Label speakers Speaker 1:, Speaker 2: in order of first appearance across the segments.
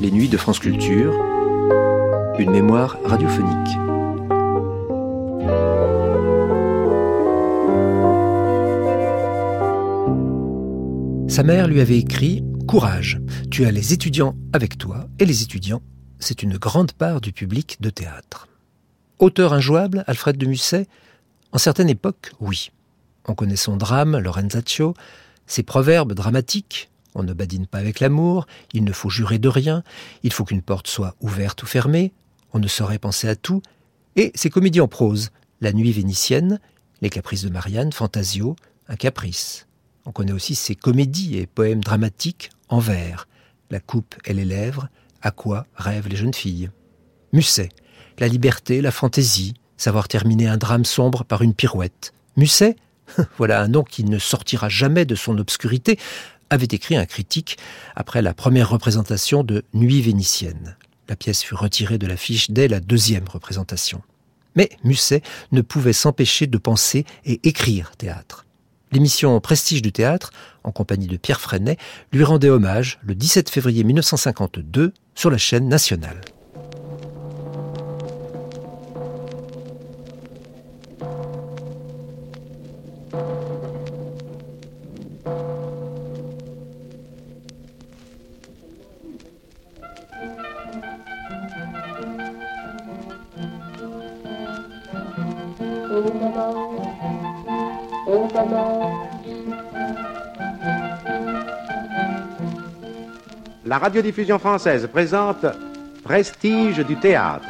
Speaker 1: Les nuits de France Culture, une mémoire radiophonique. Sa mère lui avait écrit Courage, tu as les étudiants avec toi, et les étudiants, c'est une grande part du public de théâtre. Auteur injouable, Alfred de Musset En certaines époques, oui. On connaît son drame, Lorenzaccio, ses proverbes dramatiques, on ne badine pas avec l'amour, il ne faut jurer de rien, il faut qu'une porte soit ouverte ou fermée, on ne saurait penser à tout, et ses comédies en prose, La nuit vénitienne, Les caprices de Marianne, Fantasio, Un caprice. On connaît aussi ses comédies et poèmes dramatiques en vers, La coupe et les lèvres, À quoi rêvent les jeunes filles? Musset, La liberté, la fantaisie, savoir terminer un drame sombre par une pirouette. Musset, voilà un nom qui ne sortira jamais de son obscurité, avait écrit un critique après la première représentation de Nuit vénitienne. La pièce fut retirée de l'affiche dès la deuxième représentation. Mais Musset ne pouvait s'empêcher de penser et écrire théâtre. L'émission Prestige du théâtre, en compagnie de Pierre Freinet, lui rendait hommage le 17 février 1952 sur la chaîne nationale.
Speaker 2: La radiodiffusion française présente Prestige du théâtre,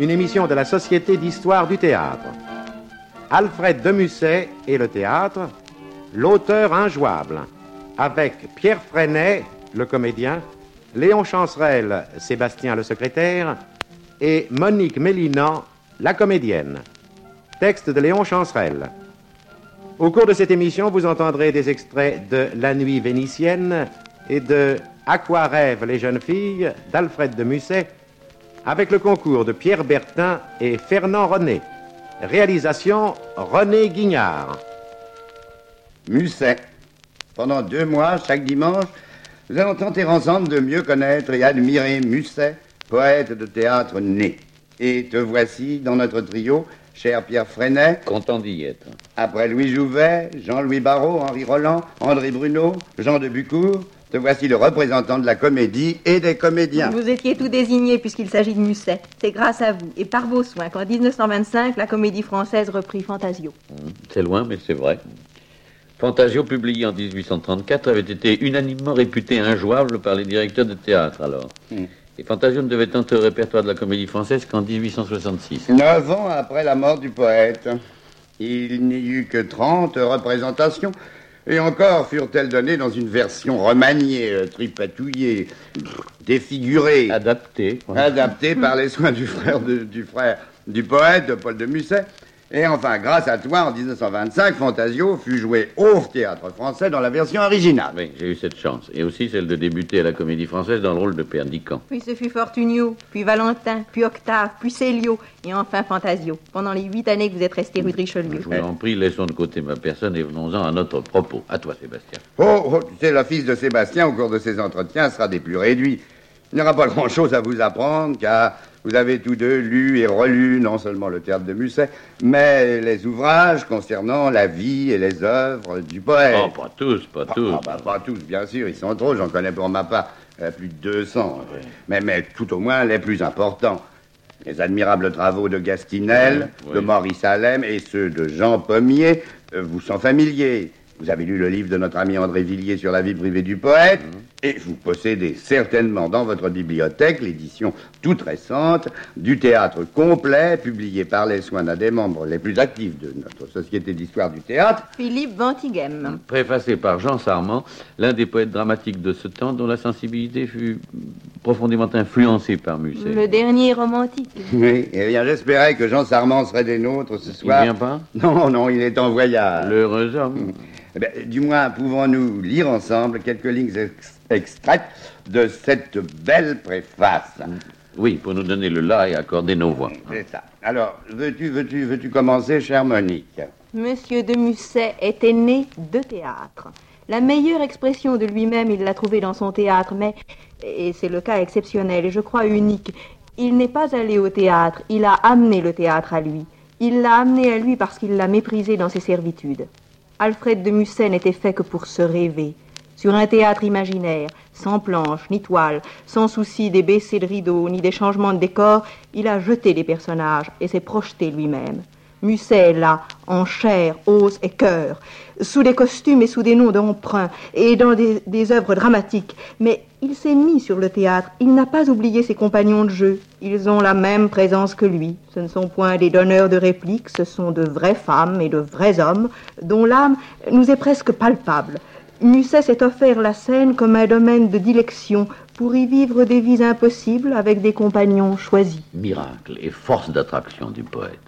Speaker 2: une émission de la Société d'histoire du théâtre. Alfred de Musset et le théâtre, l'auteur injouable, avec Pierre Freinet, le comédien, Léon Chancerelle, Sébastien le secrétaire, et Monique Mélinan, la comédienne. Texte de Léon Chancerelle. Au cours de cette émission, vous entendrez des extraits de La nuit vénitienne et de À quoi rêvent les jeunes filles d'Alfred de Musset, avec le concours de Pierre Bertin et Fernand René. Réalisation René Guignard.
Speaker 3: Musset. Pendant deux mois, chaque dimanche, nous allons tenter ensemble de mieux connaître et admirer Musset, poète de théâtre né. Et te voici dans notre trio, cher Pierre Freinet.
Speaker 4: Content d'y être.
Speaker 3: Après Louis Jouvet, Jean-Louis Barrault, Henri Roland, André Bruno, Jean de Bucourt, te voici le représentant de la comédie et des comédiens.
Speaker 5: Vous étiez tout désigné puisqu'il s'agit de Musset. C'est grâce à vous et par vos soins qu'en 1925, la comédie française reprit Fantasio.
Speaker 4: C'est loin, mais c'est vrai. Fantasio, publié en 1834, avait été unanimement réputé injouable par les directeurs de théâtre alors.
Speaker 3: Mm.
Speaker 4: Et Fantasio ne devait entrer au répertoire de la comédie française qu'en 1866.
Speaker 3: Neuf ans après la mort du poète, il n'y eut que 30 représentations. Et encore furent-elles données dans une version remaniée, euh, tripatouillée, défigurée,
Speaker 4: Adapté. quoi.
Speaker 3: adaptée par les soins du frère, de- du frère du poète, de Paul de Musset. Et enfin, grâce à toi, en 1925, Fantasio fut joué au théâtre français dans la version originale.
Speaker 4: Oui, j'ai eu cette chance. Et aussi celle de débuter à la comédie française dans le rôle de Père Dican.
Speaker 5: Puis ce fut Fortunio, puis Valentin, puis Octave, puis Célio et enfin Fantasio. Pendant les huit années que vous êtes resté rue de Richelieu.
Speaker 4: Je vous en prie, laissons de côté ma personne et venons-en à notre propos. À toi, Sébastien.
Speaker 3: Oh, oh, tu sais, l'office de Sébastien, au cours de ses entretiens, sera des plus réduits. Il n'y aura pas grand-chose à vous apprendre, car vous avez tous deux lu et relu non seulement le théâtre de Musset, mais les ouvrages concernant la vie et les œuvres du poète.
Speaker 4: Oh, pas tous, pas tous.
Speaker 3: Ah, bah, pas tous, bien sûr, ils sont trop, j'en connais pour ma part euh, plus de 200. Mais, mais tout au moins les plus importants. Les admirables travaux de Gastinel,
Speaker 4: Oui.
Speaker 3: de Maurice Allem et ceux de Jean Pommier euh, vous sont familiers. Vous avez lu le livre de notre ami André Villiers sur la vie privée du poète, et vous possédez certainement dans votre bibliothèque l'édition toute récente du théâtre complet, publié par les soins d'un des membres les plus actifs de notre société d'histoire du théâtre,
Speaker 5: Philippe Ventigem.
Speaker 4: Préfacé par Jean Sarment, l'un des poètes dramatiques de ce temps dont la sensibilité fut profondément influencée par Musset.
Speaker 5: Le dernier romantique.
Speaker 3: Oui, eh bien, j'espérais que Jean Sarment serait des nôtres ce
Speaker 4: Il
Speaker 3: soir.
Speaker 4: vient pas?
Speaker 3: Non, non, il est en voyage.
Speaker 4: L'heureux homme.
Speaker 3: Eh du moins, pouvons-nous lire ensemble quelques lignes ex- extraites de cette belle préface
Speaker 4: Oui, pour nous donner le là et accorder nos voix.
Speaker 3: C'est ça. Alors, veux-tu, veux-tu, veux-tu commencer, chère Monique?
Speaker 5: Monsieur de Musset était né de théâtre. La meilleure expression de lui-même, il l'a trouvée dans son théâtre, mais, et c'est le cas exceptionnel et je crois unique, il n'est pas allé au théâtre, il a amené le théâtre à lui. Il l'a amené à lui parce qu'il l'a méprisé dans ses servitudes. Alfred de Musset n'était fait que pour se rêver. Sur un théâtre imaginaire, sans planche ni toile, sans souci des baissées de rideaux ni des changements de décor, il a jeté les personnages et s'est projeté lui-même. Musset là, en chair, os et cœur, sous des costumes et sous des noms d'emprunt, et dans des, des œuvres dramatiques. Mais il s'est mis sur le théâtre, il n'a pas oublié ses compagnons de jeu. Ils ont la même présence que lui. Ce ne sont point des donneurs de répliques, ce sont de vraies femmes et de vrais hommes, dont l'âme nous est presque palpable. Musset s'est offert la scène comme un domaine de dilection pour y vivre des vies impossibles avec des compagnons choisis.
Speaker 4: Miracle et force d'attraction du poète.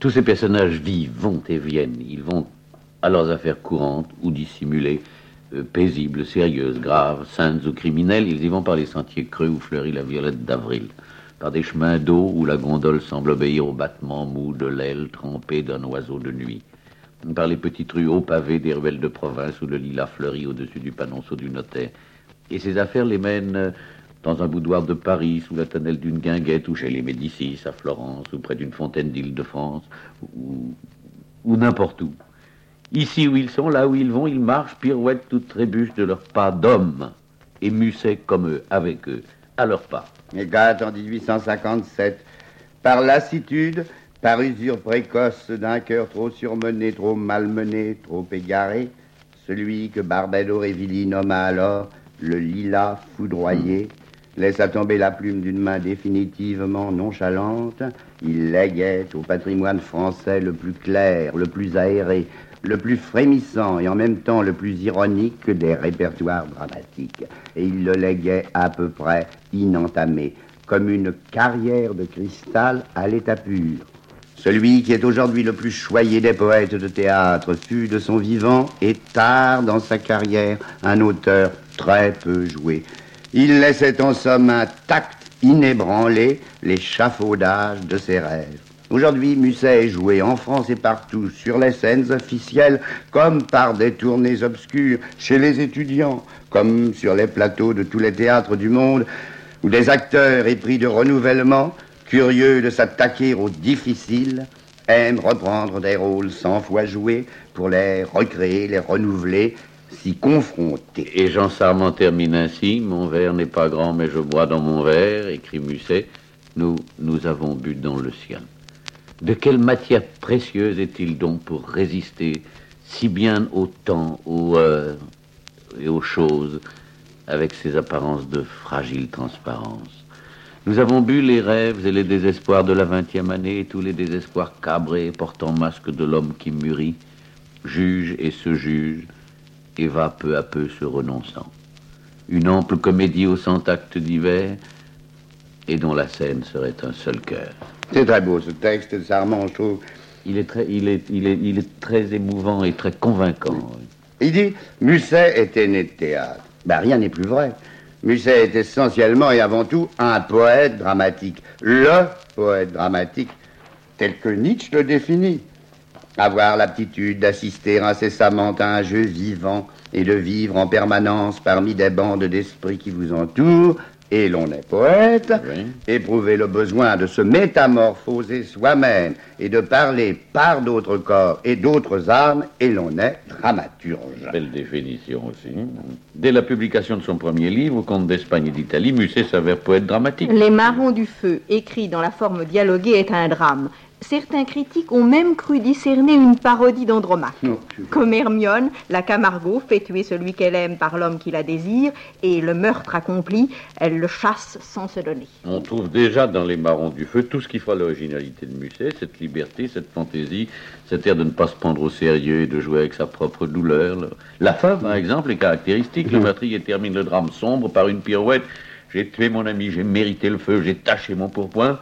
Speaker 4: Tous ces personnages vivent, vont et viennent. Ils vont à leurs affaires courantes ou dissimulées, euh, paisibles, sérieuses, graves, saintes ou criminelles. Ils y vont par les sentiers creux où fleurit la violette d'avril, par des chemins d'eau où la gondole semble obéir au battement mou de l'aile trempée d'un oiseau de nuit, par les petites rues hauts pavées des ruelles de province où le lilas fleurit au-dessus du panonceau du notaire. Et ces affaires les mènent euh, dans un boudoir de Paris, sous la tonnelle d'une guinguette, ou chez les Médicis, à Florence, ou près d'une fontaine d'Île-de-France, ou n'importe où. Ici où ils sont, là où ils vont, ils marchent, pirouettent ou trébuchent de leurs pas d'hommes, et Musset comme eux, avec eux, à leurs pas.
Speaker 3: Égate en 1857, par lassitude, par usure précoce d'un cœur trop surmené, trop malmené, trop égaré, celui que Barbado Révilly nomma alors le lilas foudroyé, laissa tomber la plume d'une main définitivement nonchalante, il léguait au patrimoine français le plus clair, le plus aéré, le plus frémissant et en même temps le plus ironique des répertoires dramatiques. Et il le léguait à peu près inentamé, comme une carrière de cristal à l'état pur. Celui qui est aujourd'hui le plus choyé des poètes de théâtre fut de son vivant et tard dans sa carrière un auteur très peu joué. Il laissait en somme intact, inébranlé, l'échafaudage de ses rêves. Aujourd'hui, Musset est joué en France et partout, sur les scènes officielles, comme par des tournées obscures, chez les étudiants, comme sur les plateaux de tous les théâtres du monde, où des acteurs épris de renouvellement, curieux de s'attaquer aux difficiles, aiment reprendre des rôles cent fois joués pour les recréer, les renouveler, s'y confronter.
Speaker 4: Et Jean Sarment termine ainsi Mon verre n'est pas grand, mais je bois dans mon verre, écrit Musset. Nous, nous avons bu dans le sien. De quelle matière précieuse est-il donc pour résister si bien au temps, aux heures et aux choses, avec ces apparences de fragile transparence Nous avons bu les rêves et les désespoirs de la vingtième année, tous les désespoirs cabrés portant masque de l'homme qui mûrit, juge et se juge, et va peu à peu se renonçant. Une ample comédie aux cent actes divers, et dont la scène serait un seul cœur.
Speaker 3: C'est très beau ce texte de Sarment, je trouve.
Speaker 4: Il est très, il est, il est, il est très émouvant et très convaincant. oui.
Speaker 3: Il dit Musset était né de théâtre. Ben, rien n'est plus vrai. Musset est essentiellement et avant tout un poète dramatique. Le poète dramatique, tel que Nietzsche le définit. Avoir l'aptitude d'assister incessamment à un jeu vivant et de vivre en permanence parmi des bandes d'esprits qui vous entourent, et l'on est poète,
Speaker 4: Oui.
Speaker 3: éprouver le besoin de se métamorphoser soi-même et de parler par d'autres corps et d'autres âmes, et l'on est dramaturge.
Speaker 4: Belle définition aussi. Dès la publication de son premier livre, Conte d'Espagne et d'Italie, Musset s'avère poète dramatique.
Speaker 5: Les Marrons du Feu, écrit dans la forme dialoguée, est un drame. Certains critiques ont même cru discerner une parodie d'Andromaque.
Speaker 3: Non,
Speaker 5: Comme Hermione, la Camargo fait tuer celui qu'elle aime par l'homme qui la désire, et le meurtre accompli, elle le chasse sans se donner.
Speaker 4: On trouve déjà dans les marrons du feu tout ce qui fait l'originalité de Musset, cette liberté, cette fantaisie, cet air de ne pas se prendre au sérieux et de jouer avec sa propre douleur. Le- La fin, par exemple, est caractéristique. Le meurtrier termine le drame sombre par une pirouette. J'ai tué mon ami, j'ai mérité le feu, j'ai taché mon pourpoint.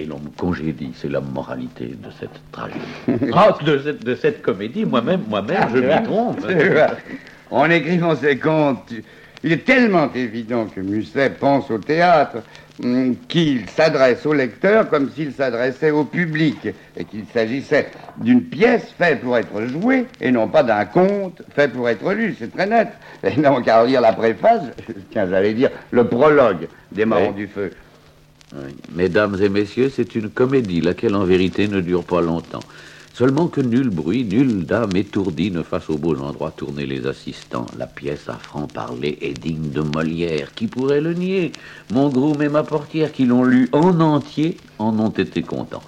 Speaker 4: Et l'on me congédie, c'est la moralité de cette tragédie. Ah, de, cette, de cette comédie, moi-même, moi-même, je m'y trompe.
Speaker 3: En écrivant ces contes, Il est tellement évident que Musset pense au théâtre hum, qu'il s'adresse au lecteur comme s'il s'adressait au public et qu'il s'agissait d'une pièce faite pour être jouée et non pas d'un conte fait pour être lu. C'est très net. Et donc, à lire la préface, tiens, j'allais dire le prologue des Marrons
Speaker 4: Oui.
Speaker 3: du Feu.
Speaker 4: Mesdames et messieurs, c'est une comédie, laquelle en vérité ne dure pas longtemps. Seulement que nul bruit, nulle dame étourdie ne fasse au beau endroit tourner les assistants. La pièce à franc-parler est digne de Molière. Qui pourrait le nier? Mon groom et ma portière, qui l'ont lu en entier, en ont été contents.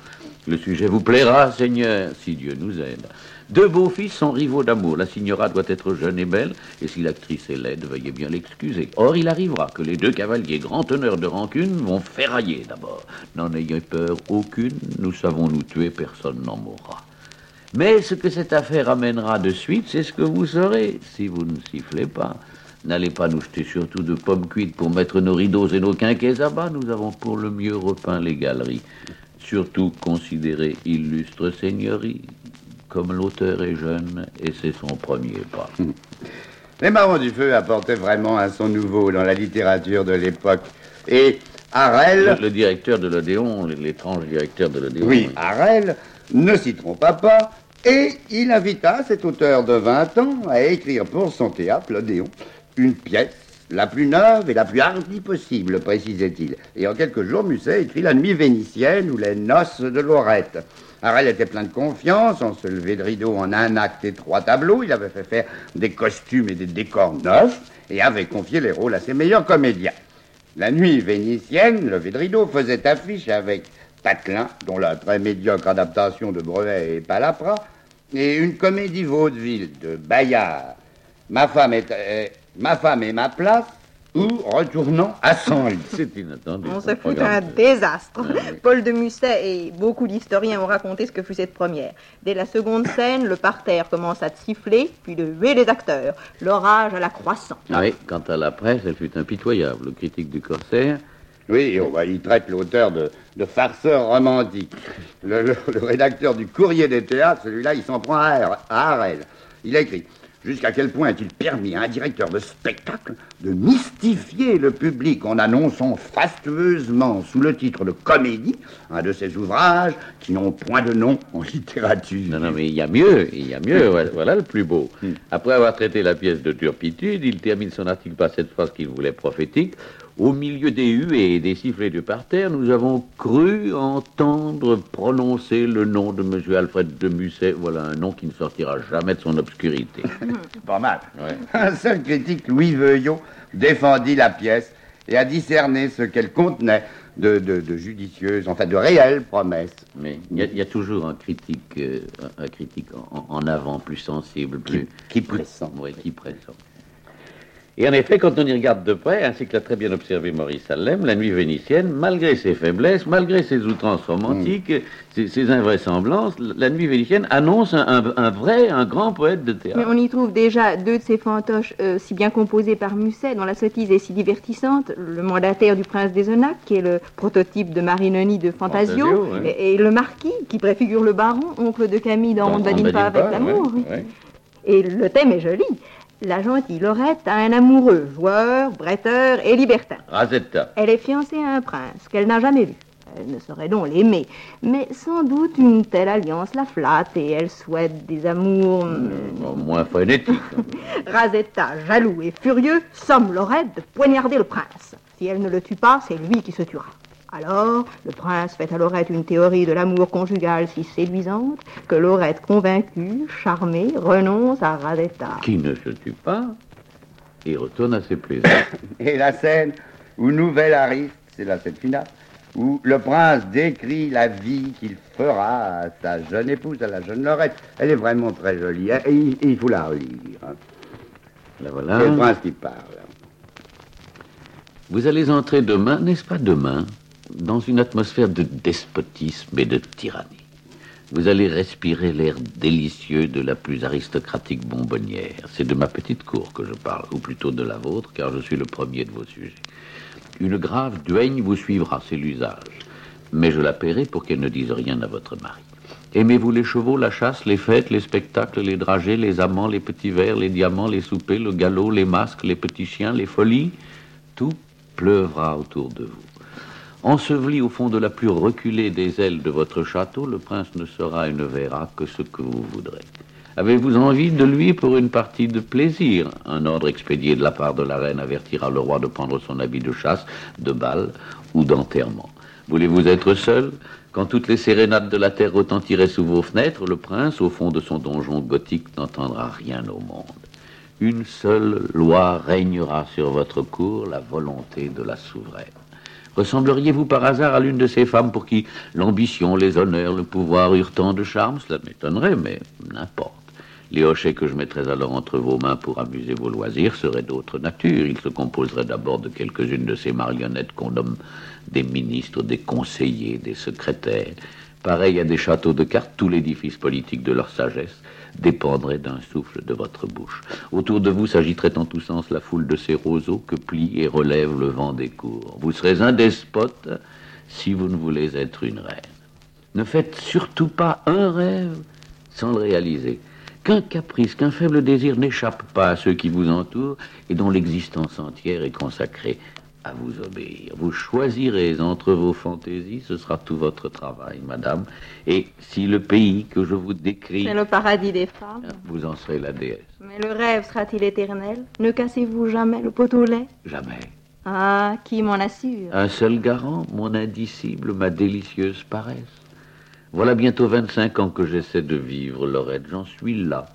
Speaker 4: Le sujet vous plaira, Seigneur, si Dieu nous aide. Deux beaux fils sont rivaux d'amour. La signora doit être jeune et belle, et si l'actrice est laide, veuillez bien l'excuser. Or, il arrivera que les deux cavaliers, grand honneur de rancune, vont ferrailler d'abord. N'en ayez peur aucune, nous savons nous tuer, personne n'en mourra. Mais ce que cette affaire amènera de suite, c'est ce que vous saurez, si vous ne sifflez pas. N'allez pas nous jeter surtout de pommes cuites pour mettre nos rideaux et nos quinquets à bas. Nous avons pour le mieux repeint les galeries. Surtout considérez illustre seigneurie. Comme l'auteur est jeune, et c'est son premier pas.
Speaker 3: Les Marrons du Feu apportaient vraiment un son nouveau dans la littérature de l'époque. Et Harel...
Speaker 4: Le, le directeur de l'Odéon, l'étrange directeur de l'Odéon.
Speaker 3: Oui, Harel ne s'y trompa pas et il invita cet auteur de 20 ans à écrire pour son théâtre, l'Odéon, une pièce la plus neuve et la plus hardie possible, précisait-il. Et en quelques jours, Musset écrit La nuit vénitienne ou Les noces de Lorette. Harel était plein de confiance, on se levait de rideau en un acte et trois tableaux, il avait fait faire des costumes et des décors neufs et avait confié les rôles à ses meilleurs comédiens. La nuit vénitienne, levé de rideau, faisait affiche avec Patelin, dont la très médiocre adaptation de Brevet est Palapra, et une comédie vaudeville de Bayard. Ma femme est, euh, ma femme est ma place, ou retournons à Senlis.
Speaker 4: C'est inattendu.
Speaker 5: On
Speaker 4: ce
Speaker 5: se fout
Speaker 4: programme.
Speaker 5: un désastre.
Speaker 4: Ah oui.
Speaker 5: Paul de Musset et beaucoup d'historiens ont raconté ce que fut cette première. Dès la seconde scène, le parterre commence à siffler, puis de huer les acteurs. L'orage à la croissant.
Speaker 4: Ah oui, quant à la presse, elle fut impitoyable. Le critique du Corsaire,
Speaker 3: Oui, bah, il traite l'auteur de, de farceur romantique. Le, le- le rédacteur du Courrier des théâtres, celui-là, il s'en prend à, à Harel. Il a écrit Jusqu'à quel point est-il permis à un directeur de spectacle de mystifier le public en annonçant fastueusement sous le titre de comédie un de ses ouvrages qui n'ont point de nom en littérature?
Speaker 4: Non, non, mais il y a mieux, il y a mieux, voilà, voilà le plus beau. Après avoir traité la pièce de turpitude, il termine son article par cette phrase qu'il voulait prophétique. Au milieu des huées et des sifflets du parterre, nous avons cru entendre prononcer le nom de M. Alfred de Musset. Voilà un nom qui ne sortira jamais de son obscurité.
Speaker 3: Pas mal.
Speaker 4: Ouais.
Speaker 3: Un seul critique, Louis Veuillot, défendit la pièce et a discerné ce qu'elle contenait de, de- de judicieuses, enfin de réelles promesses.
Speaker 4: Mais il y, a- il y a toujours un critique, euh, un, critique en, en avant, plus sensible, plus...
Speaker 3: qui pressent.
Speaker 4: Oui, qui pressent. Et en effet, quand on y regarde de près, ainsi que l'a très bien observé Maurice Salem, la nuit vénitienne, malgré ses faiblesses, malgré ses outrances romantiques, ses, ses invraisemblances, la nuit vénitienne annonce un, un- un vrai, un grand poète de
Speaker 5: Mais
Speaker 4: théâtre.
Speaker 5: on y trouve déjà deux de ces fantoches euh, si bien composés par Musset, dont la sottise est si divertissante. Le mandataire du prince des Onac, qui est le prototype de Marinoni de Fantasio, et, et le marquis, qui préfigure le baron, oncle de Camille dans On ne badine pas avec l'amour.
Speaker 4: ouais.
Speaker 5: Et le thème est joli. La gentille Laurette a un amoureux, joueur, bretteur et libertin.
Speaker 4: Razetta.
Speaker 5: Elle est fiancée à un prince qu'elle n'a jamais vu. Elle ne saurait donc l'aimer. Mais sans doute une telle alliance la flatte et elle souhaite des amours. euh,
Speaker 4: Bon, moins frénétique.
Speaker 5: Razetta, jaloux et furieux, somme Laurette de poignarder le prince. Si elle ne le tue pas, c'est lui qui se tuera. Alors, le prince fait à Laurette une théorie de l'amour conjugal si séduisante que Laurette, convaincue, charmée, renonce à Razetta.
Speaker 4: qui ne se tue pas et retourne à ses plaisirs.
Speaker 3: Et la scène où Nouvelle arrive, c'est la scène finale, où le prince décrit la vie qu'il fera à sa jeune épouse, à la jeune Lorette. Elle est vraiment très jolie. hein, Et il, il faut la relire. hein. C'est le prince qui parle.
Speaker 4: Vous allez entrer demain, n'est-ce pas demain, dans une atmosphère de despotisme et de tyrannie. Vous allez respirer l'air délicieux de la plus aristocratique bonbonnière. C'est de ma petite cour que je parle, ou plutôt de la vôtre, car je suis le premier de vos sujets. Une grave duègne vous suivra, c'est l'usage. Mais je la paierai pour qu'elle ne dise rien à votre mari. Aimez-vous les chevaux, la chasse, les fêtes, les spectacles, les dragées, les amants, les petits verres, les diamants, les soupers, le galop, les masques, les petits chiens, les folies? Tout pleuvra autour de vous. Enseveli au fond de la plus reculée des ailes de votre château, le prince ne sera et ne verra que ce que vous voudrez. Avez-vous envie de lui pour une partie de plaisir? Un ordre expédié de la part de la reine avertira le roi de prendre son habit de chasse, de bal ou d'enterrement. Voulez-vous être seul? Quand toutes les sérénades de la terre retentiraient sous vos fenêtres, le prince, au fond de son donjon gothique, n'entendra rien au monde. Une seule loi régnera sur votre cour, la volonté de la souveraine. Ressembleriez-vous par hasard à l'une de ces femmes pour qui l'ambition, les honneurs, le pouvoir eurent tant de charme? Cela m'étonnerait, mais n'importe. Les hochets que je mettrais alors entre vos mains pour amuser vos loisirs seraient d'autre nature. Ils se composeraient d'abord de quelques-unes de ces marionnettes qu'on nomme des ministres, des conseillers, des secrétaires. Pareil à des châteaux de cartes, tout l'édifice politique de leur sagesse dépendrait d'un souffle de votre bouche. Autour de vous s'agiterait en tous sens la foule de ces roseaux que plie et relève le vent des cours. Vous serez un despote si vous ne voulez être une reine. Ne faites surtout pas un rêve sans le réaliser. Qu'un caprice, qu'un faible désir n'échappe pas à ceux qui vous entourent et dont l'existence entière est consacrée à vous obéir. Vous choisirez entre vos fantaisies, ce sera tout votre travail, madame. Et si le pays que je vous décris...
Speaker 5: C'est le paradis des femmes.
Speaker 4: Vous en serez la déesse.
Speaker 5: Mais le rêve sera-t-il éternel? Ne cassez-vous jamais le pot au lait?
Speaker 4: Jamais.
Speaker 5: Ah, qui m'en assure?
Speaker 4: Un seul garant, mon indicible, ma délicieuse paresse. Voilà bientôt 25 ans que j'essaie de vivre, Lorette. J'en suis là.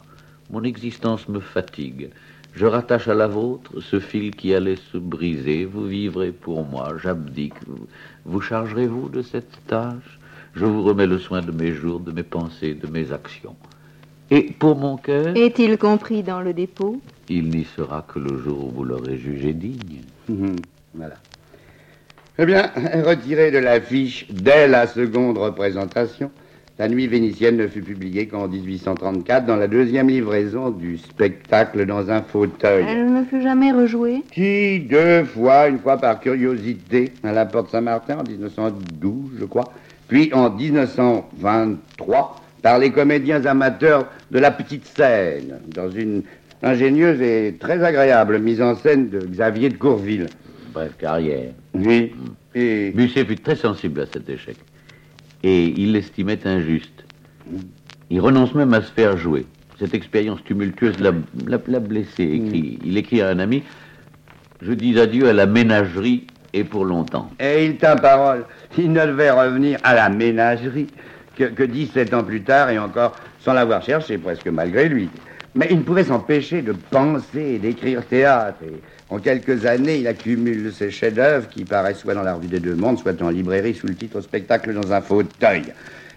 Speaker 4: Mon existence me fatigue. Je rattache à la vôtre ce fil qui allait se briser. Vous vivrez pour moi, j'abdique. Vous chargerez-vous de cette tâche? Je vous remets le soin de mes jours, de mes pensées, de mes actions. Et pour mon cœur?
Speaker 5: Est-il compris dans le dépôt?
Speaker 4: Il n'y sera que le jour où vous l'aurez jugé digne.
Speaker 3: Mhm, voilà. Eh bien, retiré de l'affiche dès la seconde représentation, la nuit vénitienne ne fut publiée qu'en 1834 dans la deuxième livraison du spectacle dans un fauteuil.
Speaker 5: Elle ne fut jamais rejouée?
Speaker 3: Qui, deux fois, une fois par curiosité, à la Porte Saint-Martin en 1912, je crois, puis en 1923 par les comédiens amateurs de la petite scène, dans une ingénieuse et très agréable mise en scène de Xavier de Courville.
Speaker 4: Bref, carrière.
Speaker 3: Oui. Et
Speaker 4: Musset fut très sensible à cet échec. Et il l'estimait injuste. Il renonce même à se faire jouer. Cette expérience tumultueuse l'a, l'a- l'a blessé. Écrit, Il écrit à un ami Je dis adieu à la ménagerie et pour longtemps.
Speaker 3: Et il tint parole. Il ne devait revenir à la ménagerie que, que 17 ans plus tard, et encore sans l'avoir cherché, presque malgré lui. Mais il ne pouvait s'empêcher de penser et d'écrire théâtre. Et en quelques années, il accumule ses chefs-d'œuvre qui paraissent soit dans la revue des Deux Mondes, soit en librairie sous le titre Spectacle dans un fauteuil.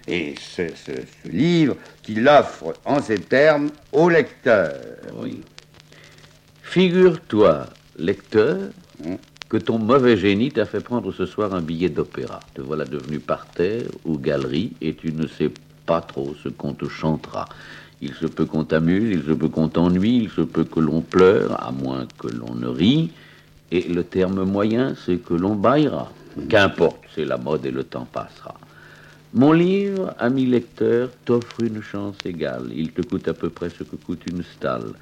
Speaker 3: Et ce, ce- ce livre qu'il offre en ces termes au lecteur.
Speaker 4: Oui. Figure-toi, lecteur,
Speaker 3: Hmm.
Speaker 4: que ton mauvais génie t'a fait prendre ce soir un billet d'opéra. Te voilà devenu parterre ou galerie et tu ne sais pas trop ce qu'on te chantera. Il se peut qu'on t'amuse, il se peut qu'on t'ennuie, il se peut que l'on pleure, à moins que l'on ne rie. Et le terme moyen, c'est que l'on baillera. Qu'importe, c'est la mode et le temps passera. Mon livre, ami lecteur, t'offre une chance égale. Il te coûte à peu près ce que coûte une stalle.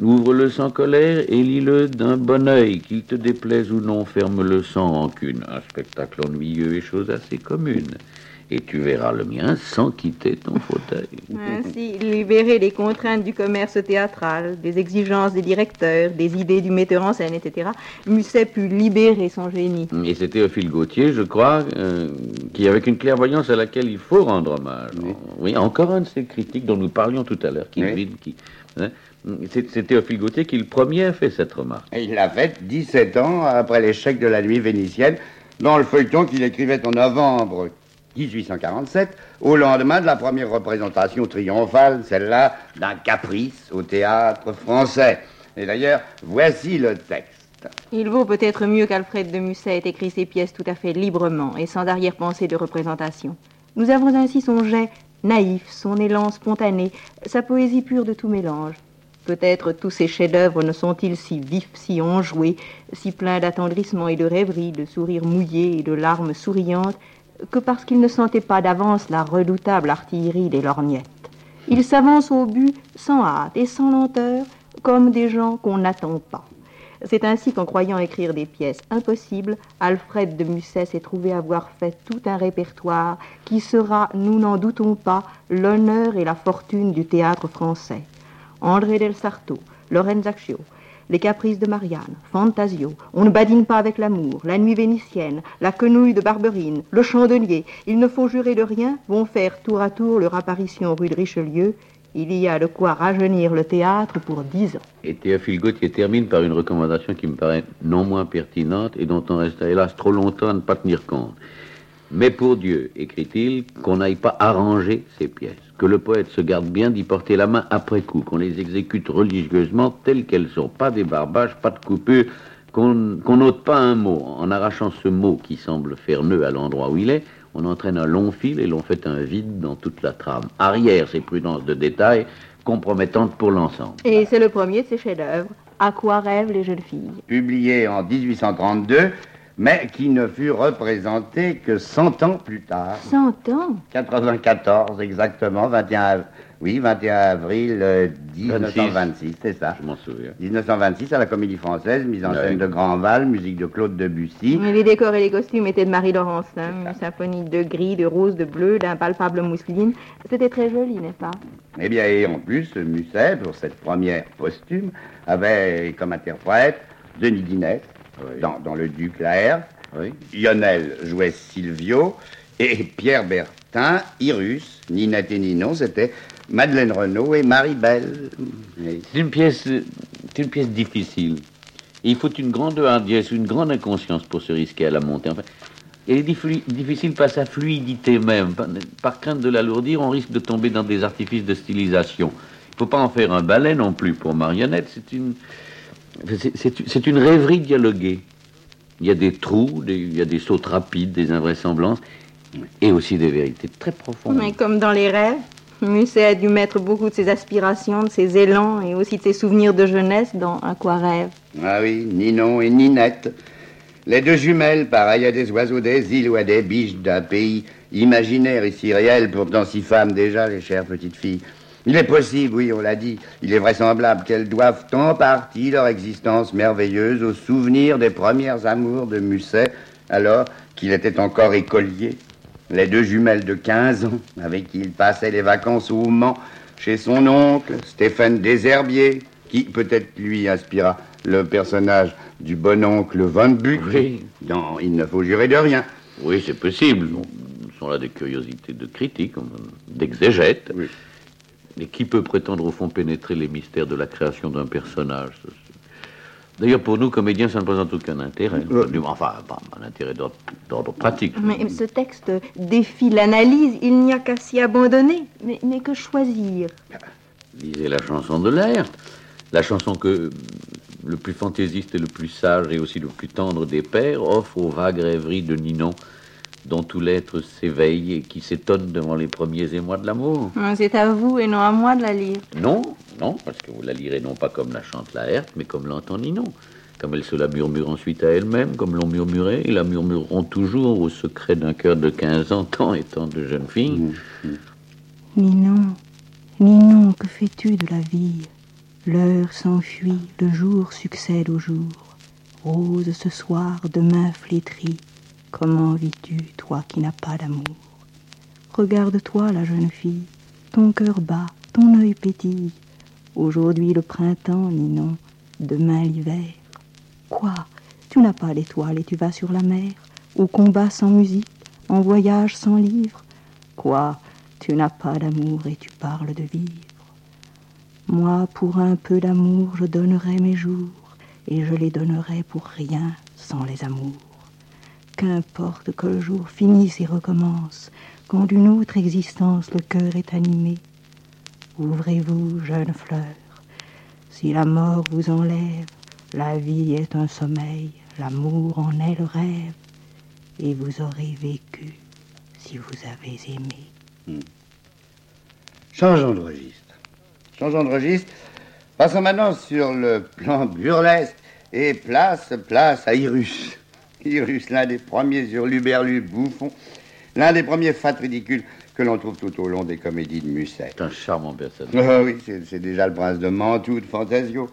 Speaker 4: Ouvre-le sans colère et lis-le d'un bon œil. Qu'il te déplaise ou non, ferme-le sans rancune. Un spectacle ennuyeux est chose assez commune. Et tu verras le mien sans quitter ton fauteuil.
Speaker 5: Ainsi, libérer les contraintes du commerce théâtral, des exigences des directeurs, des idées du metteur en scène, etc., Musset put libérer son génie.
Speaker 4: Et c'est Théophile Gautier, je crois, euh, qui, avec une clairvoyance à laquelle il faut rendre hommage. Oui, encore un de ces critiques dont nous parlions tout à l'heure, qui
Speaker 3: Oui.
Speaker 4: vide, qui. hein, c'est c'est Théophile Gautier qui, le premier, a fait cette remarque.
Speaker 3: Et il l'a fait 17 ans après l'échec de la nuit vénitienne, dans le feuilleton qu'il écrivait en novembre 1847, au lendemain de la première représentation triomphale, celle-là d'un caprice au théâtre français. Et d'ailleurs, voici le texte.
Speaker 5: Il vaut peut-être mieux qu'Alfred de Musset ait écrit ses pièces tout à fait librement et sans arrière-pensée de représentation. Nous avons ainsi son jet naïf, son élan spontané, sa poésie pure de tout mélange. Peut-être tous ces chefs-d'œuvre ne sont-ils si vifs, si enjoués, si pleins d'attendrissement et de rêverie, de sourires mouillés et de larmes souriantes, que parce qu'il ne sentait pas d'avance la redoutable artillerie des lorgnettes. Il s'avance au but sans hâte et sans lenteur, comme des gens qu'on n'attend pas. C'est ainsi qu'en croyant écrire des pièces impossibles, Alfred de Musset s'est trouvé avoir fait tout un répertoire qui sera, nous n'en doutons pas, l'honneur et la fortune du théâtre français. André del Sarto, Lorenzaccio, Les Caprices de Marianne, Fantasio, On ne badine pas avec l'amour, La Nuit vénitienne, La Quenouille de Barberine, Le Chandelier, Ils ne font jurer de rien, vont faire tour à tour leur apparition rue de Richelieu il y a de quoi rajeunir le théâtre pour dix ans.
Speaker 4: Et Théophile Gauthier termine par une recommandation qui me paraît non moins pertinente et dont on reste hélas trop longtemps à ne pas tenir compte. Mais pour Dieu, écrit-il, qu'on n'aille pas arranger ces pièces, que le poète se garde bien d'y porter la main après coup, qu'on les exécute religieusement telles qu'elles sont, pas des barbages, pas de coupures, qu'on n'ôte pas un mot, en arrachant ce mot qui semble faire nœud à l'endroit où il est, on entraîne un long fil et l'on fait un vide dans toute la trame. Arrière ces prudences de détail compromettantes pour l'ensemble.
Speaker 5: Et c'est le premier de ces chefs-d'œuvre, À quoi rêvent les jeunes filles?
Speaker 3: Publié en 1832, mais qui ne fut représenté que 100 ans plus tard.
Speaker 5: 100 ans?
Speaker 3: 94 exactement, 21 oui, 21 avril 1926, euh, c'est ça.
Speaker 4: Je m'en souviens.
Speaker 3: 1926 à la Comédie Française, mise en scène de Grandval, musique de Claude Debussy.
Speaker 5: les décors et les costumes étaient de Marie-Laurence, une symphonie de gris, de rose, de bleu, d'impalpable mousseline. C'était très joli, n'est-ce pas?
Speaker 3: Eh bien, et en plus, Musset, pour cette première posthume, avait comme interprète Denis Dans, dans, Le Duc. Oui. Lionel jouait Silvio, et Pierre Bertin, Irus, Ninette et Ninon, c'était Madeleine Renaud et Marie Belle.
Speaker 4: C'est une pièce, une pièce difficile. Il faut une grande hardiesse, une grande inconscience pour se risquer à la montée. Enfin, elle est difficile par sa fluidité même. Par, crainte de l'alourdir, on risque de tomber dans des artifices de stylisation. Il ne faut pas en faire un ballet non plus pour marionnette. C'est une, c'est une rêverie dialoguée. Il y a des trous, il y a des sautes rapides, des invraisemblances, et aussi des vérités très profondes.
Speaker 5: Mais comme dans les rêves, Musset a dû mettre beaucoup de ses aspirations, de ses élans et aussi de ses souvenirs de jeunesse dans Un quoi rêve.
Speaker 3: Ah oui, Ninon et Ninette. Les deux jumelles, pareilles à des oiseaux des îles ou à des biches d'un pays imaginaire et si réel, pourtant si femmes déjà, les chères petites filles. Il est possible, oui, on l'a dit, il est vraisemblable qu'elles doivent en partie leur existence merveilleuse au souvenir des premières amours de Musset, alors qu'il était encore écolier les deux jumelles de 15 ans, avec qui il passait les vacances au Mans, chez son oncle, Stéphane Desherbiers, qui peut-être lui inspira le personnage du bon oncle Van Buck
Speaker 4: oui.
Speaker 3: dans Il ne faut jurer de rien.
Speaker 4: Oui, c'est possible. Ce sont là des curiosités de critique, d'exégète. Oui. Et qui peut prétendre au fond pénétrer les mystères de la création d'un personnage? D'ailleurs, pour nous, comédiens, ça ne présente aucun intérêt. Enfin, pas un intérêt d'ordre pratique.
Speaker 5: Mais ce texte défie l'analyse. Il n'y a qu'à s'y abandonner, mais, que choisir?
Speaker 4: Lisez la chanson de l'air. La chanson que le plus fantaisiste et le plus sage et aussi le plus tendre des pères offre aux vagues rêveries de Ninon dont tout l'être s'éveille et qui s'étonne devant les premiers émois de l'amour.
Speaker 5: Ah, c'est à vous et non à moi de la lire.
Speaker 4: Non, non, parce que vous la lirez non pas comme la chante la Herthe, mais comme l'entend Ninon. Comme elle se la murmure ensuite à elle-même, comme l'on murmurait, et la murmureront toujours au secret d'un cœur de 15 ans, tant et tant de jeunes filles.
Speaker 5: Ninon, Ninon, que fais-tu de la vie? L'heure s'enfuit, le jour succède au jour. Rose ce soir, demain flétrie. Comment vis-tu, toi qui n'as pas d'amour Regarde-toi, la jeune fille, ton cœur bat, ton œil pétille. Aujourd'hui le printemps, Ninon, demain l'hiver. Quoi Tu n'as pas d'étoiles et tu vas sur la mer, au combat sans musique, en voyage sans livre? Quoi Tu n'as pas d'amour et tu parles de vivre? Moi, pour un peu d'amour, je donnerai mes jours, et je les donnerai pour rien sans les amours. Qu'importe que le jour finisse et recommence, quand d'une autre existence le cœur est animé. Ouvrez-vous, jeune fleur. Si la mort vous enlève, la vie est un sommeil, l'amour en est le rêve, et vous aurez vécu si vous avez aimé. Hmm.
Speaker 3: Changeons de registre. Changeons de registre. Passons maintenant sur le plan burlesque et place, place à Irus. L'un des premiers hurluberlus bouffons L'un des premiers fats ridicules que l'on trouve tout au long des comédies de Musset.
Speaker 4: C'est un charmant personnage.
Speaker 3: Ah oui, c'est déjà le prince de Mantoue, de Fantasio.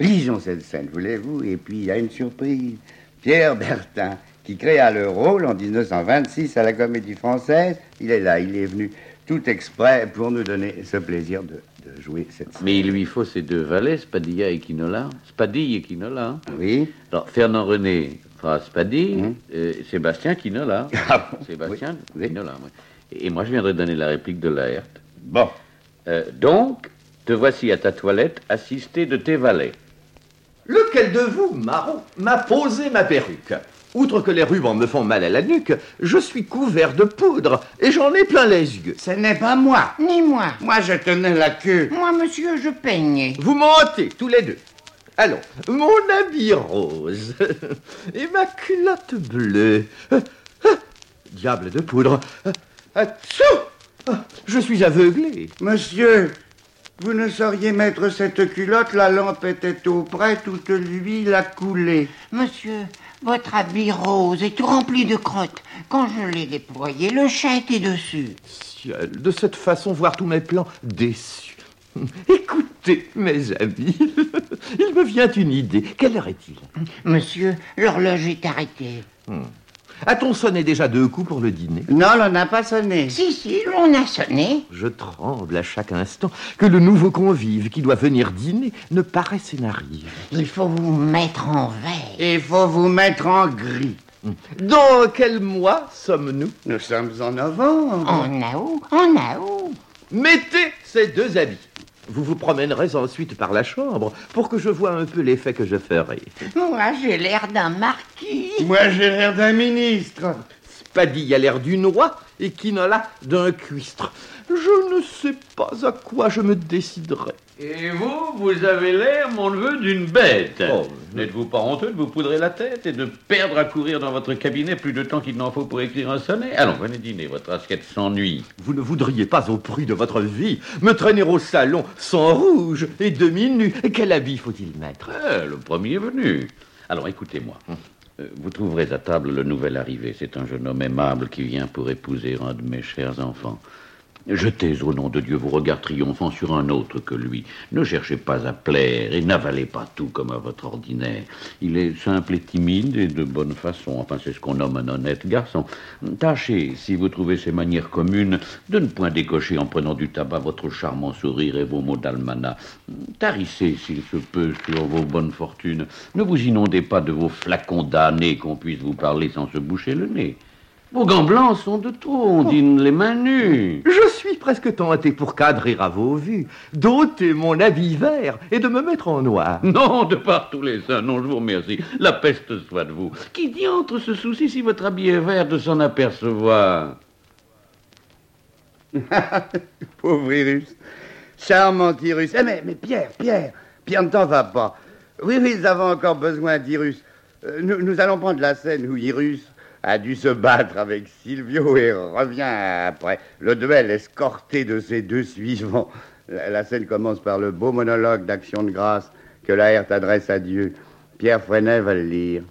Speaker 3: Lisons cette scène, voulez-vous? Et puis, il y a une surprise. Pierre Bertin, qui créa le rôle en 1926 à la Comédie Française, il est là, il est venu tout exprès pour nous donner ce plaisir de, de jouer cette scène.
Speaker 4: Mais il lui faut ces deux valets, Spadilla et Quinola. Spadille et Quinola. hein.
Speaker 3: Oui
Speaker 4: Alors, Fernand René fera Spadille,
Speaker 3: Mhm.
Speaker 4: euh, Sébastien Quinola.
Speaker 3: Ah bon?
Speaker 4: Sébastien
Speaker 3: Oui, oui.
Speaker 4: Quinola, oui. Et moi, je viendrai donner la réplique de Laerte.
Speaker 3: Bon.
Speaker 4: Euh, donc, te voici à ta toilette, assisté de tes valets.
Speaker 6: Lequel de vous, Marron, m'a posé ma perruque? Outre que les rubans me font mal à la nuque, je suis couvert de poudre et j'en ai plein les yeux.
Speaker 3: Ce n'est pas moi.
Speaker 7: Ni moi.
Speaker 3: Moi, je tenais la queue.
Speaker 7: Moi, monsieur, je peignais.
Speaker 6: Vous mentez, tous les deux. Allons, mon habit rose et ma culotte bleue. Diable de poudre. Atchou Je suis aveuglé.
Speaker 3: Monsieur, vous ne sauriez mettre cette culotte, la lampe était tout près, toute l'huile a coulé.
Speaker 7: Monsieur, votre habit rose est tout rempli de crottes. Quand je l'ai déployé, le chat était dessus.
Speaker 6: Ciel, de cette façon, voir tous mes plans déçus. Écoutez, mes amis, il me vient une idée. Quelle heure est-il?
Speaker 7: Monsieur, l'horloge est arrêtée.
Speaker 6: A-t-on sonné déjà deux coups pour le dîner?
Speaker 3: Non, l'on n'a pas sonné.
Speaker 7: Si, si, l'on a sonné.
Speaker 6: Je tremble à chaque instant que le nouveau convive qui doit venir dîner ne paraisse et n'arrive.
Speaker 7: Il faut vous mettre en veille.
Speaker 3: Il faut vous mettre en gris.
Speaker 6: Dans quel mois sommes-nous?
Speaker 3: Nous sommes en novembre.
Speaker 7: En août, en août.
Speaker 6: Mettez ces deux habits. Vous vous promènerez ensuite par la chambre pour que je vois un peu l'effet que je ferai.
Speaker 7: Moi, j'ai l'air d'un marquis.
Speaker 3: Moi, j'ai l'air d'un ministre.
Speaker 6: Spadille a l'air d'une roi et Quinola d'un cuistre. Je ne sais pas à quoi je me déciderai.
Speaker 4: Et vous, vous avez l'air, mon neveu, d'une bête.
Speaker 6: Oh.
Speaker 4: N'êtes-vous pas honteux de vous poudrer la tête et de perdre à courir dans votre cabinet plus de temps qu'il n'en faut pour écrire un sonnet? Allons, venez dîner, votre assiette s'ennuie.
Speaker 6: Vous ne voudriez pas, au prix de votre vie, me traîner au salon sans rouge et demi-nu. Quel habit faut-il mettre?
Speaker 4: Eh, le premier venu. Alors écoutez-moi. Euh, Vous trouverez à table le nouvel arrivé. C'est un jeune homme aimable qui vient pour épouser un de mes chers enfants. Jetez au nom de Dieu vos regards triomphants sur un autre que lui. Ne cherchez pas à plaire et n'avalez pas tout comme à votre ordinaire. Il est simple et timide et de bonne façon. Enfin, c'est ce qu'on nomme un honnête garçon. Tâchez, si vous trouvez ses manières communes, de ne point décocher en prenant du tabac votre charmant sourire et vos mots d'almanach. Tarissez, s'il se peut, sur vos bonnes fortunes. Ne vous inondez pas de vos flacons damnés qu'on puisse vous parler sans se boucher le nez. Vos gants blancs sont de trop, on dîne les mains nues.
Speaker 6: Je suis presque tenté pour cadrer à vos vues, d'ôter mon habit vert et de me mettre en noir.
Speaker 4: Non, de par tous les saints, non, je vous remercie. La peste soit de vous. Qui diantre se soucie si votre habit est vert de s'en apercevoir?
Speaker 3: Pauvre Irus. Charmant Irus. Eh, mais, mais Pierre, Pierre, Pierre, ne t'en va pas. Oui, oui, nous avons encore besoin d'Irus. Euh, nous, nous allons prendre la scène où Irus a dû se battre avec Silvio et revient après. Le duel escorté de ses deux suivants. La, scène commence par le beau monologue d'action de grâce que Laerte adresse à Dieu. Pierre Freinet va le lire.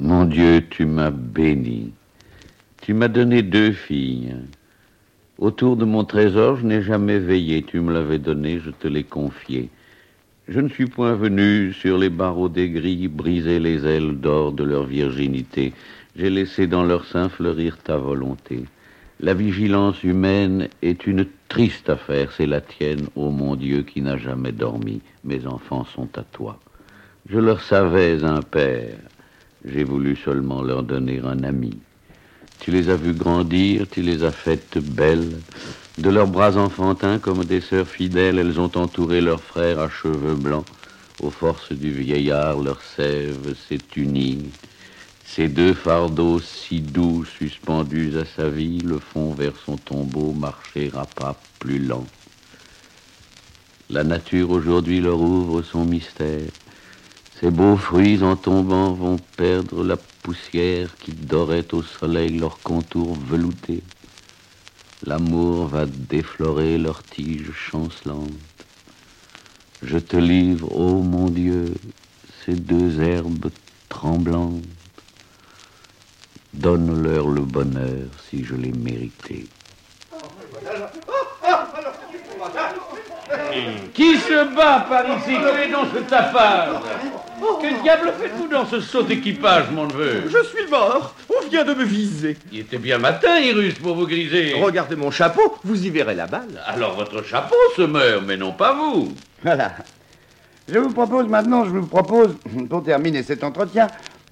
Speaker 4: Mon Dieu, tu m'as béni. Tu m'as donné deux filles. Autour de mon trésor, je n'ai jamais veillé. Tu me l'avais donné, je te l'ai confié. Je ne suis point venu sur les barreaux des grilles briser les ailes d'or de leur virginité. J'ai laissé dans leur sein fleurir ta volonté. La vigilance humaine est une triste affaire, c'est la tienne, ô mon Dieu, qui n'a jamais dormi. Mes enfants sont à toi. Je leur savais un père. J'ai voulu seulement leur donner un ami. Tu les as vues grandir, tu les as faites belles. De leurs bras enfantins, comme des sœurs fidèles, elles ont entouré leurs frères à cheveux blancs. Aux forces du vieillard, leur sève s'est unie. Ces deux fardeaux si doux suspendus à sa vie le font vers son tombeau marcher à pas plus lents. La nature aujourd'hui leur ouvre son mystère. Ces beaux fruits en tombant vont perdre la poussière qui dorait au soleil leurs contours veloutés. L'amour va déflorer leurs tiges chancelantes. Je te livre, ô mon Dieu, ces deux herbes tremblantes. Donne-leur le bonheur si je l'ai mérité. Qui se bat par ici? Quel est donc ce tapage Que diable faites-vous dans ce saut équipage, mon neveu?
Speaker 6: Je suis mort. On vient de me viser.
Speaker 4: Il était bien matin, Irus, pour vous griser.
Speaker 6: Regardez mon chapeau, vous y verrez la balle.
Speaker 4: Alors votre chapeau se meurt, mais non pas vous.
Speaker 3: Voilà. Je vous propose maintenant, je vous propose, pour terminer cet entretien,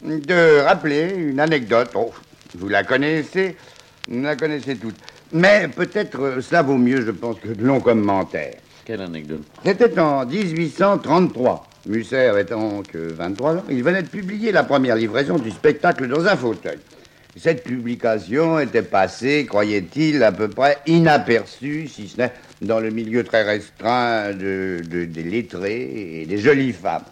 Speaker 3: de rappeler une anecdote. Oh, vous la connaissez, vous la connaissez toutes. Mais peut-être euh, cela vaut mieux, je pense, que de longs commentaires.
Speaker 4: Quelle anecdote
Speaker 3: C'était en 1833. Musset avait donc 23 ans. Il venait de publier la première livraison du spectacle dans un fauteuil. Cette publication était passée, croyait-il, à peu près inaperçue, si ce n'est dans le milieu très restreint de, de- des lettrés et des jolies femmes.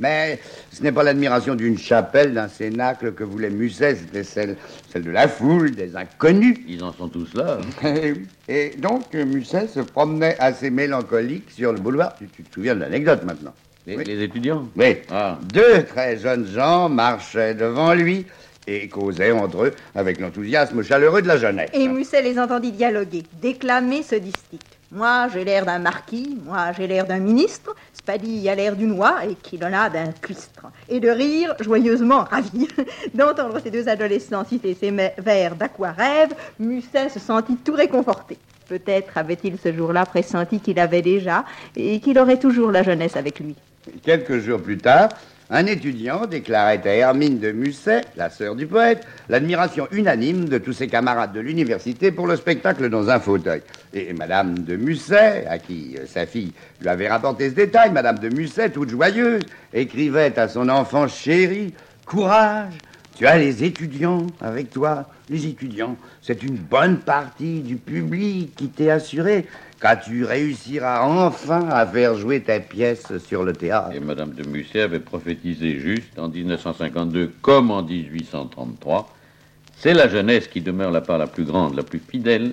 Speaker 3: Mais ce n'est pas l'admiration d'une chapelle, d'un cénacle que voulait Musset, c'était celle, celle de la foule, des inconnus.
Speaker 4: Ils en sont tous là. hein.
Speaker 3: Et donc, Musset se promenait assez mélancolique sur le boulevard. Tu, tu te souviens de l'anecdote maintenant?
Speaker 4: Les,
Speaker 3: Oui.
Speaker 4: les étudiants?
Speaker 3: Oui.
Speaker 4: Ah.
Speaker 3: Deux très jeunes gens marchaient devant lui et causaient entre eux avec l'enthousiasme chaleureux de la jeunesse.
Speaker 5: Et Musset les entendit dialoguer, déclamer ce distique. Moi, j'ai l'air d'un marquis, moi, j'ai l'air d'un ministre, Spadille a l'air d'une oie et Quilona d'un cuistre. Et de rire, joyeusement ravi. D'entendre ces deux adolescents citer ces vers d'aquarève, Musset se sentit tout réconforté. Peut-être avait-il ce jour-là pressenti qu'il avait déjà et qu'il aurait toujours la jeunesse avec lui.
Speaker 3: Quelques jours plus tard, un étudiant déclarait à Hermine de Musset, la sœur du poète, l'admiration unanime de tous ses camarades de l'université pour le spectacle dans un fauteuil. Et Madame de Musset, à qui euh, sa fille lui avait rapporté ce détail, Madame de Musset, toute joyeuse, écrivait à son enfant chéri Courage, tu as les étudiants avec toi. Les étudiants, c'est une bonne partie du public qui t'est assuré quand tu réussiras enfin à faire jouer ta pièce sur le théâtre.
Speaker 4: Et Madame de Musset avait prophétisé juste en 1952 comme en 1833. C'est la jeunesse qui demeure la part la plus grande, la plus fidèle,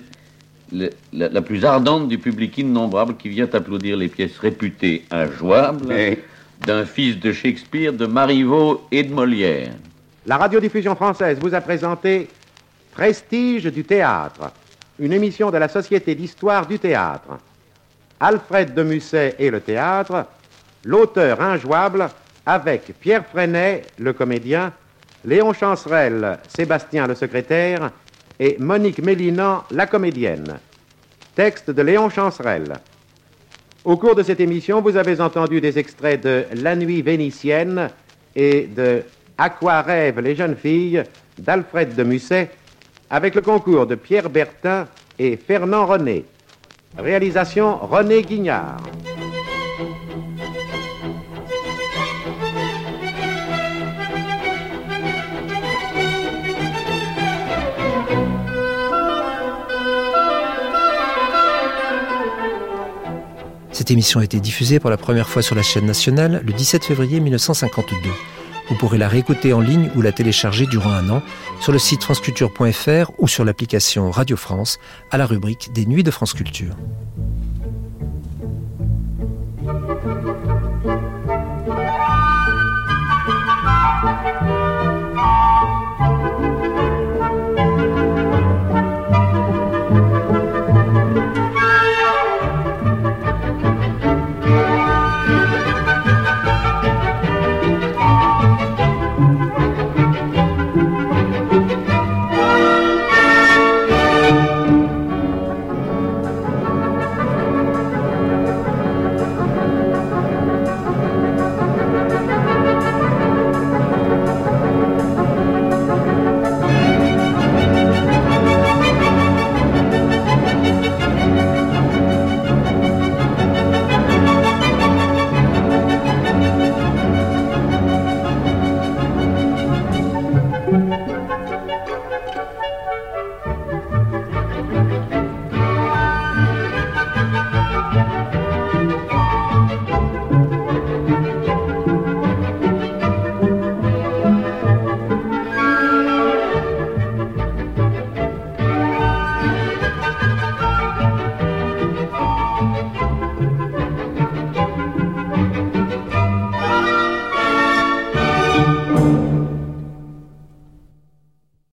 Speaker 4: le- la, la plus ardente du public innombrable qui vient applaudir les pièces réputées injouables
Speaker 3: Oui.
Speaker 4: d'un fils de Shakespeare, de Marivaux et de Molière.
Speaker 2: La radiodiffusion française vous a présenté Prestige du théâtre, une émission de la Société d'histoire du théâtre. Alfred de Musset et le théâtre, l'auteur injouable avec Pierre Freinet, le comédien, Léon Chancerelle, Sébastien le secrétaire et Monique Mélinan, la comédienne. Texte de Léon Chancerelle. Au cours de cette émission, vous avez entendu des extraits de La nuit vénitienne et de À quoi rêvent les jeunes filles d'Alfred de Musset avec le concours de Pierre Bertin et Fernand René. Réalisation René Guignard.
Speaker 1: Cette émission a été diffusée pour la première fois sur la chaîne nationale le 17 février 1952. Vous pourrez la réécouter en ligne ou la télécharger durant un an sur le site franceculture.fr ou sur l'application Radio France à la rubrique des Nuits de France Culture.